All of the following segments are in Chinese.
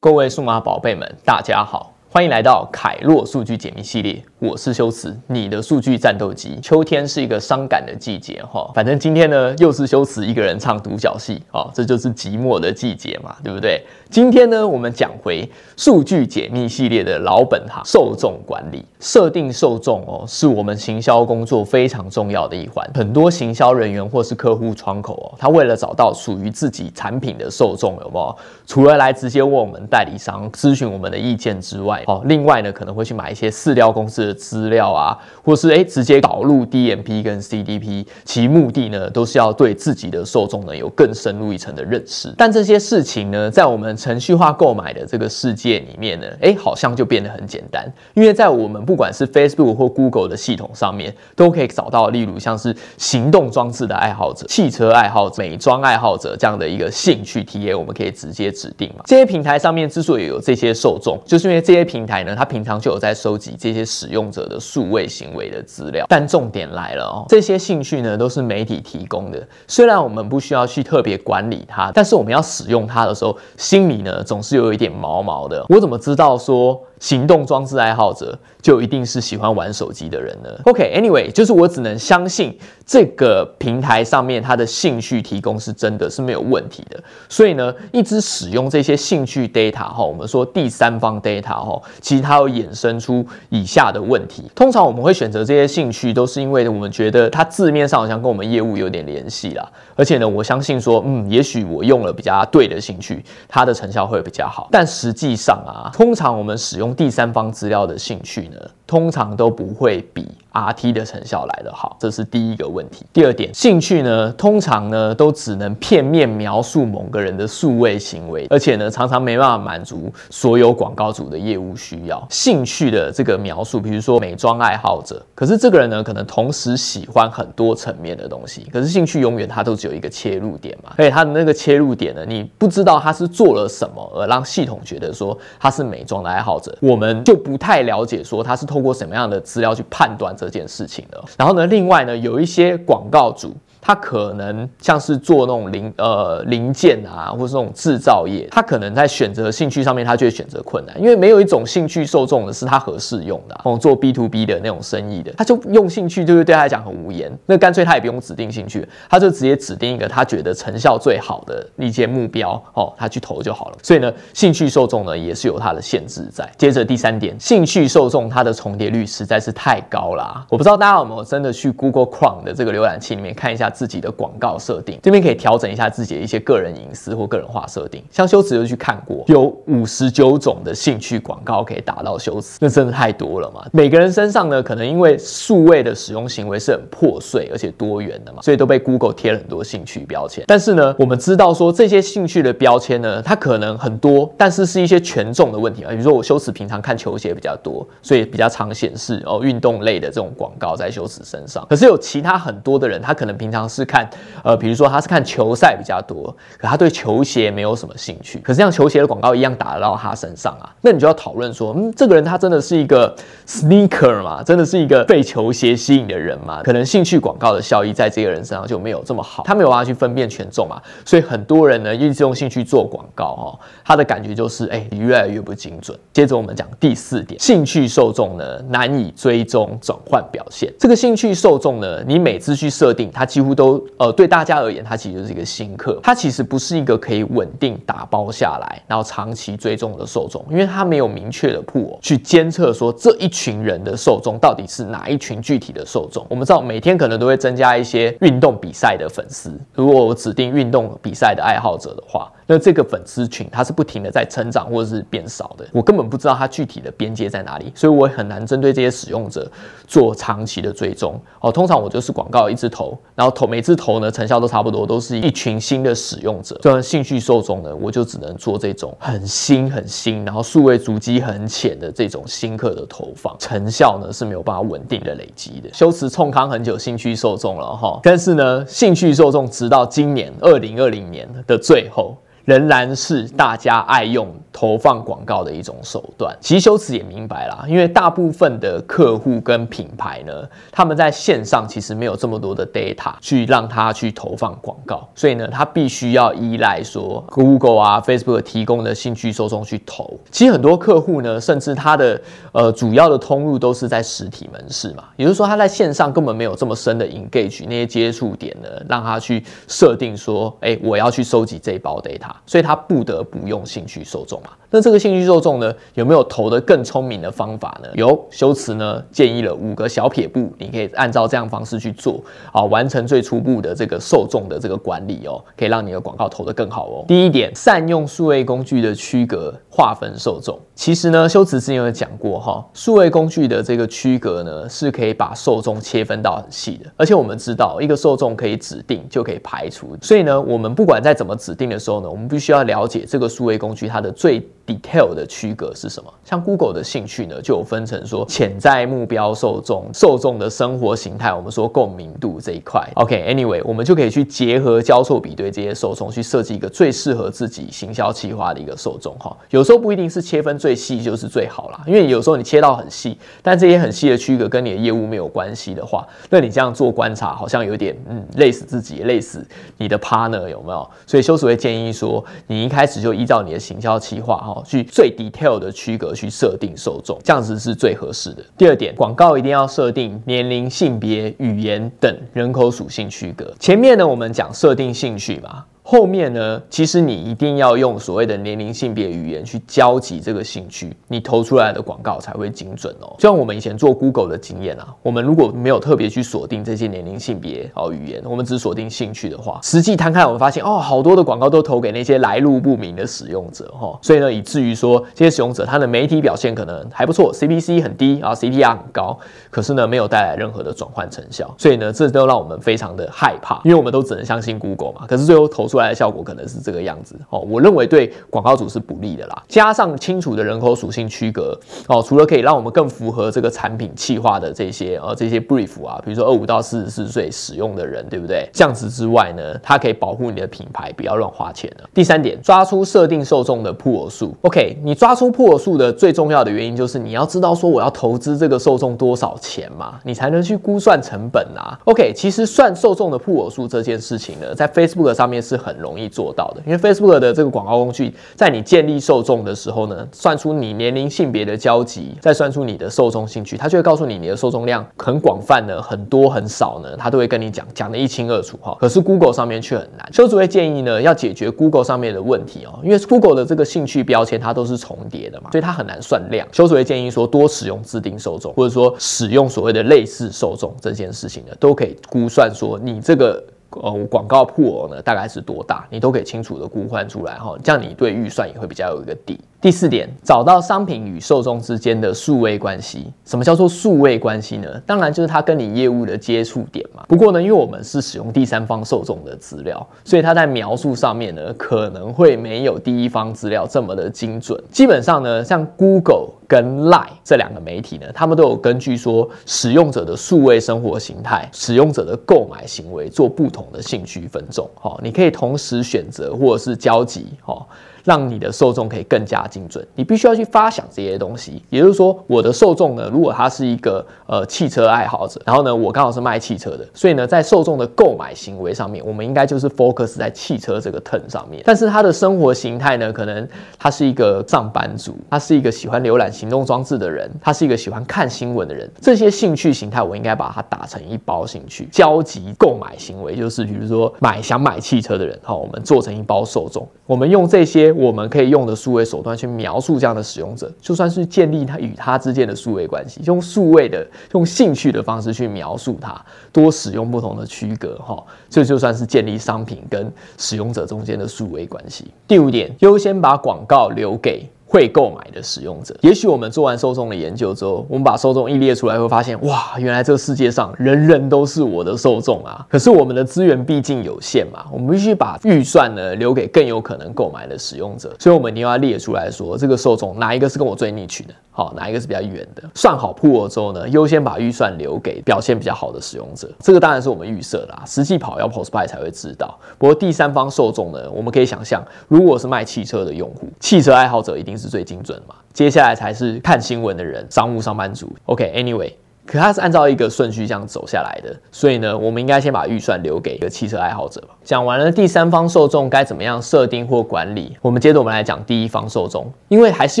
各位数码宝贝们，大家好，欢迎来到凯洛数据解密系列。我是修辞，你的数据战斗机。秋天是一个伤感的季节哈，反正今天呢又是修辞一个人唱独角戏哦，这就是寂寞的季节嘛，对不对？今天呢，我们讲回数据解密系列的老本行——受众管理。设定受众哦，是我们行销工作非常重要的一环。很多行销人员或是客户窗口哦，他为了找到属于自己产品的受众，有没有？除了来直接问我们代理商咨询我们的意见之外，哦，另外呢，可能会去买一些饲料公司的资料啊，或是诶直接导入 DMP 跟 CDP，其目的呢，都是要对自己的受众呢有更深入一层的认识。但这些事情呢，在我们程序化购买的这个世界里面呢，诶，好像就变得很简单，因为在我们不管是 Facebook 或 Google 的系统上面，都可以找到，例如像是行动装置的爱好者、汽车爱好者、美妆爱好者这样的一个兴趣 TA，我们可以直接指定嘛。这些平台上面之所以有这些受众，就是因为这些平台呢，它平常就有在收集这些使用者的数位行为的资料。但重点来了哦，这些兴趣呢都是媒体提供的，虽然我们不需要去特别管理它，但是我们要使用它的时候，心里呢总是有一点毛毛的。我怎么知道说？行动装置爱好者就一定是喜欢玩手机的人呢？OK，Anyway，就是我只能相信这个平台上面它的兴趣提供是真的是没有问题的。所以呢，一直使用这些兴趣 data 哈，我们说第三方 data 哈，其实它有衍生出以下的问题。通常我们会选择这些兴趣，都是因为我们觉得它字面上好像跟我们业务有点联系啦。而且呢，我相信说，嗯，也许我用了比较对的兴趣，它的成效会比较好。但实际上啊，通常我们使用第三方资料的兴趣呢，通常都不会比。RT 的成效来得好，这是第一个问题。第二点，兴趣呢，通常呢都只能片面描述某个人的数位行为，而且呢常常没办法满足所有广告主的业务需要。兴趣的这个描述，比如说美妆爱好者，可是这个人呢可能同时喜欢很多层面的东西，可是兴趣永远他都只有一个切入点嘛，所以他的那个切入点呢，你不知道他是做了什么而让系统觉得说他是美妆的爱好者，我们就不太了解说他是透过什么样的资料去判断这件事情呢。然后呢，另外呢，有一些广告主。他可能像是做那种零呃零件啊，或是那种制造业，他可能在选择兴趣上面，他就会选择困难，因为没有一种兴趣受众的是他合适用的。哦，做 B to B 的那种生意的，他就用兴趣，就是对他来讲很无言。那干脆他也不用指定兴趣，他就直接指定一个他觉得成效最好的一些目标，哦，他去投就好了。所以呢，兴趣受众呢也是有它的限制在。接着第三点，兴趣受众它的重叠率实在是太高啦。我不知道大家有没有真的去 Google Chrome 的这个浏览器里面看一下。自己的广告设定，这边可以调整一下自己的一些个人隐私或个人化设定。像修辞就去看过，有五十九种的兴趣广告可以打到修辞，那真的太多了嘛。每个人身上呢，可能因为数位的使用行为是很破碎而且多元的嘛，所以都被 Google 贴了很多兴趣标签。但是呢，我们知道说这些兴趣的标签呢，它可能很多，但是是一些权重的问题啊。比如说我修辞平常看球鞋比较多，所以比较常显示哦运动类的这种广告在修辞身上。可是有其他很多的人，他可能平常常是看，呃，比如说他是看球赛比较多，可他对球鞋没有什么兴趣。可是像球鞋的广告一样打到他身上啊，那你就要讨论说，嗯，这个人他真的是一个 sneaker 嘛，真的是一个被球鞋吸引的人嘛？可能兴趣广告的效益在这个人身上就没有这么好，他没有办法去分辨权重嘛。所以很多人呢一直用兴趣做广告哦，他的感觉就是，哎，你越来越不精准。接着我们讲第四点，兴趣受众呢难以追踪转换表现。这个兴趣受众呢，你每次去设定，它几乎都。呃，对大家而言，它其实就是一个新客，它其实不是一个可以稳定打包下来，然后长期追踪的受众，因为它没有明确的铺去监测说这一群人的受众到底是哪一群具体的受众。我们知道每天可能都会增加一些运动比赛的粉丝，如果我指定运动比赛的爱好者的话。那这个粉丝群它是不停的在成长或者是变少的，我根本不知道它具体的边界在哪里，所以我很难针对这些使用者做长期的追踪。哦，通常我就是广告一直投，然后投每次投呢成效都差不多，都是一群新的使用者。这样兴趣受众呢，我就只能做这种很新很新，然后数位足迹很浅的这种新客的投放，成效呢是没有办法稳定的累积的。修辞冲康很久兴趣受众了哈，但是呢兴趣受众直到今年二零二零年的最后。仍然是大家爱用投放广告的一种手段。其实修辞也明白啦，因为大部分的客户跟品牌呢，他们在线上其实没有这么多的 data 去让他去投放广告，所以呢，他必须要依赖说 Google 啊、Facebook 提供的兴趣受众去投。其实很多客户呢，甚至他的呃主要的通路都是在实体门市嘛，也就是说他在线上根本没有这么深的 engage 那些接触点呢，让他去设定说，哎，我要去收集这一包 data，所以他不得不用兴趣受众那这个兴趣受众呢，有没有投的更聪明的方法呢？有，修辞呢建议了五个小撇步，你可以按照这样方式去做，啊，完成最初步的这个受众的这个管理哦，可以让你的广告投得更好哦。第一点，善用数位工具的区隔划分受众。其实呢，修辞之前有讲过哈，数位工具的这个区隔呢，是可以把受众切分到很细的，而且我们知道一个受众可以指定就可以排除，所以呢，我们不管在怎么指定的时候呢，我们必须要了解这个数位工具它的最。detail 的区隔是什么？像 Google 的兴趣呢，就有分成说潜在目标受众、受众的生活形态，我们说共鸣度这一块。OK，Anyway，我们就可以去结合交错比对这些受众，去设计一个最适合自己行销企划的一个受众哈。有时候不一定是切分最细就是最好啦，因为有时候你切到很细，但这些很细的区隔跟你的业务没有关系的话，那你这样做观察好像有点嗯累死自己，累死你的 partner 有没有？所以修辞会建议说，你一开始就依照你的行销企划哈。去最 detail 的区隔去设定受众，这样子是最合适的。第二点，广告一定要设定年龄、性别、语言等人口属性区隔。前面呢，我们讲设定兴趣嘛。后面呢，其实你一定要用所谓的年龄、性别、语言去交集这个兴趣，你投出来的广告才会精准哦。就像我们以前做 Google 的经验啊，我们如果没有特别去锁定这些年龄、性别哦语言，我们只锁定兴趣的话，实际摊开我们发现哦，好多的广告都投给那些来路不明的使用者哈。所以呢，以至于说这些使用者他的媒体表现可能还不错，CPC 很低啊，CTR 很高，可是呢没有带来任何的转换成效。所以呢，这都让我们非常的害怕，因为我们都只能相信 Google 嘛。可是最后投出出来的效果可能是这个样子哦，我认为对广告主是不利的啦。加上清楚的人口属性区隔哦，除了可以让我们更符合这个产品企划的这些呃这些 brief 啊，比如说二五到四十四岁使用的人，对不对？这样子之外呢，它可以保护你的品牌不要乱花钱。第三点，抓出设定受众的破尔数。OK，你抓出破尔数的最重要的原因就是你要知道说我要投资这个受众多少钱嘛，你才能去估算成本啊。OK，其实算受众的破尔数这件事情呢，在 Facebook 上面是很。很容易做到的，因为 Facebook 的这个广告工具，在你建立受众的时候呢，算出你年龄、性别的交集，再算出你的受众兴趣，它就会告诉你你的受众量很广泛呢，很多很少呢，它都会跟你讲，讲的一清二楚哈。可是 Google 上面却很难。修主会建议呢，要解决 Google 上面的问题哦，因为 Google 的这个兴趣标签它都是重叠的嘛，所以它很难算量。修主会建议说，多使用自定受众，或者说使用所谓的类似受众这件事情呢，都可以估算说你这个。呃，广告铺额呢，大概是多大？你都可以清楚的估算出来哈，这样你对预算也会比较有一个底。第四点，找到商品与受众之间的数位关系。什么叫做数位关系呢？当然就是它跟你业务的接触点嘛。不过呢，因为我们是使用第三方受众的资料，所以它在描述上面呢，可能会没有第一方资料这么的精准。基本上呢，像 Google 跟 Line 这两个媒体呢，他们都有根据说使用者的数位生活形态、使用者的购买行为做不同的兴趣分众。哈，你可以同时选择或者是交集。哈。让你的受众可以更加精准，你必须要去发想这些东西。也就是说，我的受众呢，如果他是一个呃汽车爱好者，然后呢，我刚好是卖汽车的，所以呢，在受众的购买行为上面，我们应该就是 focus 在汽车这个 turn 上面。但是他的生活形态呢，可能他是一个上班族，他是一个喜欢浏览行动装置的人，他是一个喜欢看新闻的人。这些兴趣形态，我应该把它打成一包兴趣，交集购买行为，就是比如说买想买汽车的人，好，我们做成一包受众，我们用这些。我们可以用的数位手段去描述这样的使用者，就算是建立他与他之间的数位关系，用数位的、用兴趣的方式去描述它，多使用不同的区隔，哈，这就算是建立商品跟使用者中间的数位关系。第五点，优先把广告留给。会购买的使用者，也许我们做完受众的研究之后，我们把受众一列出来，会发现，哇，原来这个世界上人人都是我的受众啊！可是我们的资源毕竟有限嘛，我们必须把预算呢留给更有可能购买的使用者，所以我们一定要列出来说，这个受众哪一个是跟我最逆取的，好，哪一个是比较远的。算好铺之后呢，优先把预算留给表现比较好的使用者。这个当然是我们预设啦，实际跑要 post buy 才会知道。不过第三方受众呢，我们可以想象，如果是卖汽车的用户，汽车爱好者一定。是最精准嘛？接下来才是看新闻的人，商务上班族。OK，Anyway。可它是按照一个顺序这样走下来的，所以呢，我们应该先把预算留给一个汽车爱好者。讲完了第三方受众该怎么样设定或管理，我们接着我们来讲第一方受众，因为还是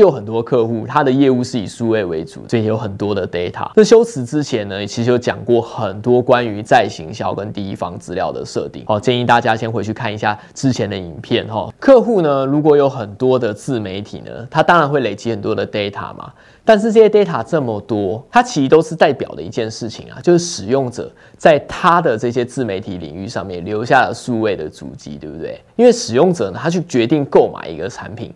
有很多客户，他的业务是以数位为主，所以有很多的 data。那修辞之前呢，其实有讲过很多关于再行销跟第一方资料的设定。好，建议大家先回去看一下之前的影片哈。客户呢，如果有很多的自媒体呢，他当然会累积很多的 data 嘛。但是这些 data 这么多，它其实都是代表的一件事情啊，就是使用者在他的这些自媒体领域上面留下了数位的足迹，对不对？因为使用者呢，他去决定购买一个产品。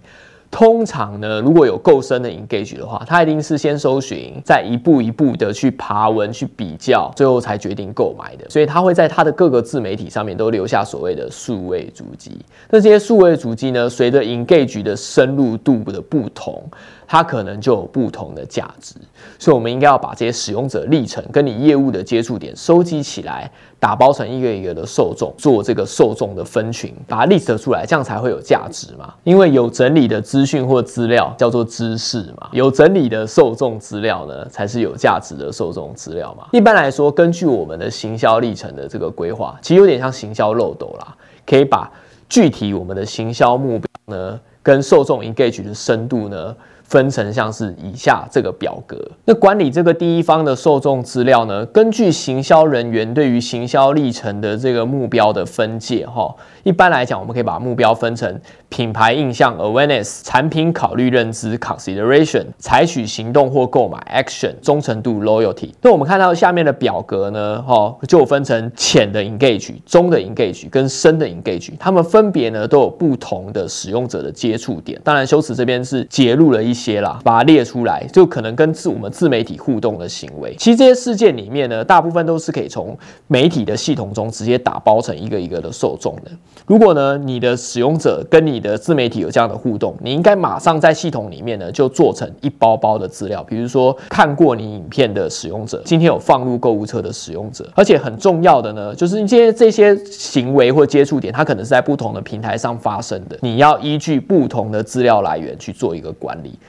通常呢，如果有够深的 engage 的话，他一定是先搜寻，再一步一步的去爬文、去比较，最后才决定购买的。所以他会在他的各个自媒体上面都留下所谓的数位足迹。那这些数位足迹呢，随着 engage 的深入度的不同，它可能就有不同的价值。所以我们应该要把这些使用者历程跟你业务的接触点收集起来。打包成一个一个的受众，做这个受众的分群，把它 list 出来，这样才会有价值嘛。因为有整理的资讯或资料叫做知识嘛，有整理的受众资料呢，才是有价值的受众资料嘛。一般来说，根据我们的行销历程的这个规划，其实有点像行销漏斗啦，可以把具体我们的行销目标呢，跟受众 engage 的深度呢。分成像是以下这个表格，那管理这个第一方的受众资料呢？根据行销人员对于行销历程的这个目标的分界，哈，一般来讲，我们可以把目标分成品牌印象 （awareness）、产品考虑认知 （consideration）、采取行动或购买 （action）、忠诚度 （loyalty）。那我们看到下面的表格呢，哈，就分成浅的 engage、中的 engage 跟深的 engage，他们分别呢都有不同的使用者的接触点。当然，修辞这边是揭露了一些。些啦，把它列出来，就可能跟自我们自媒体互动的行为。其实这些事件里面呢，大部分都是可以从媒体的系统中直接打包成一个一个的受众的。如果呢，你的使用者跟你的自媒体有这样的互动，你应该马上在系统里面呢就做成一包包的资料。比如说看过你影片的使用者，今天有放入购物车的使用者，而且很重要的呢，就是这些这些行为或接触点，它可能是在不同的平台上发生的。你要依据不同的资料来源去做一个管理。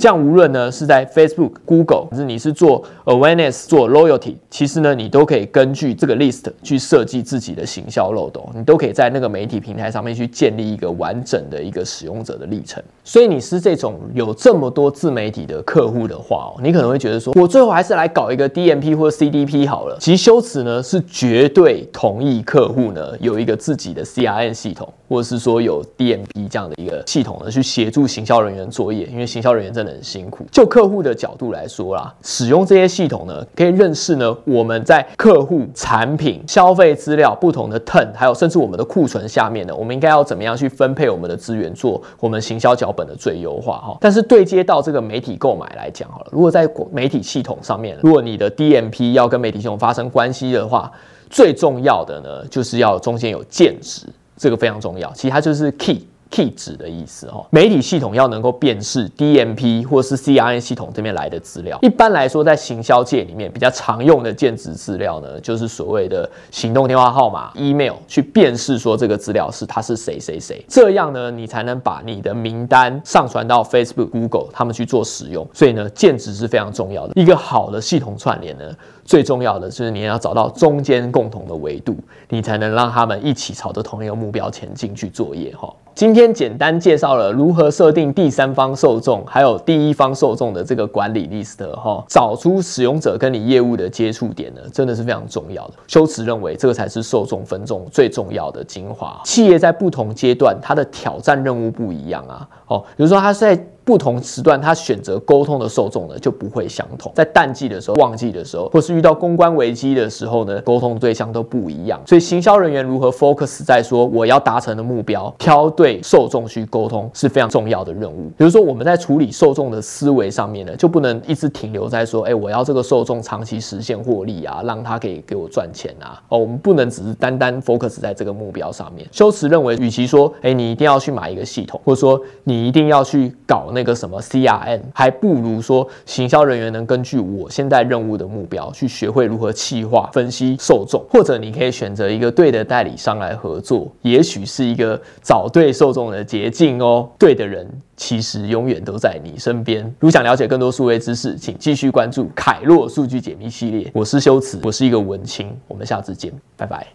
这样无论呢是在 Facebook、Google，还是你是做 Awareness、做 Loyalty，其实呢你都可以根据这个 list 去设计自己的行销漏斗，你都可以在那个媒体平台上面去建立一个完整的一个使用者的历程。所以你是这种有这么多自媒体的客户的话，哦，你可能会觉得说，我最后还是来搞一个 DMP 或者 CDP 好了。其实修辞呢是绝对同意客户呢有一个自己的 CRM 系统，或者是说有 DMP 这样的一个系统呢去协助行销人员作业，因为行销人员真的。很辛苦。就客户的角度来说啦，使用这些系统呢，可以认识呢我们在客户产品消费资料不同的 turn，还有甚至我们的库存下面呢，我们应该要怎么样去分配我们的资源，做我们行销脚本的最优化哈。但是对接到这个媒体购买来讲好了，如果在媒体系统上面，如果你的 DMP 要跟媒体系统发生关系的话，最重要的呢就是要中间有建值，这个非常重要。其实它就是 key。Key 值的意思哈，媒体系统要能够辨识 DMP 或是 CRM 系统这边来的资料。一般来说，在行销界里面比较常用的建值资料呢，就是所谓的行动电话号码、email 去辨识说这个资料是他是谁谁谁，这样呢，你才能把你的名单上传到 Facebook、Google 他们去做使用。所以呢，建值是非常重要的。一个好的系统串联呢。最重要的就是你要找到中间共同的维度，你才能让他们一起朝着同一个目标前进去作业哈。今天简单介绍了如何设定第三方受众，还有第一方受众的这个管理 list 哈，找出使用者跟你业务的接触点呢，真的是非常重要的。修辞认为这个才是受众分众最重要的精华。企业在不同阶段，它的挑战任务不一样啊。哦，比如说它是在不同时段他选择沟通的受众呢就不会相同。在淡季的时候、旺季的时候，或是遇到公关危机的时候呢，沟通对象都不一样。所以行销人员如何 focus 在说我要达成的目标，挑对受众去沟通是非常重要的任务。比如说我们在处理受众的思维上面呢，就不能一直停留在说，哎，我要这个受众长期实现获利啊，让他可以给我赚钱啊。哦，我们不能只是单单 focus 在这个目标上面。修辞认为，与其说，哎，你一定要去买一个系统，或者说你一定要去搞那个什么 CRM，还不如说行销人员能根据我现在任务的目标，去学会如何企划、分析受众，或者你可以选择一个对的代理商来合作，也许是一个找对受众的捷径哦。对的人其实永远都在你身边。如想了解更多数位知识，请继续关注凯洛数据解密系列。我是修辞，我是一个文青，我们下次见，拜拜。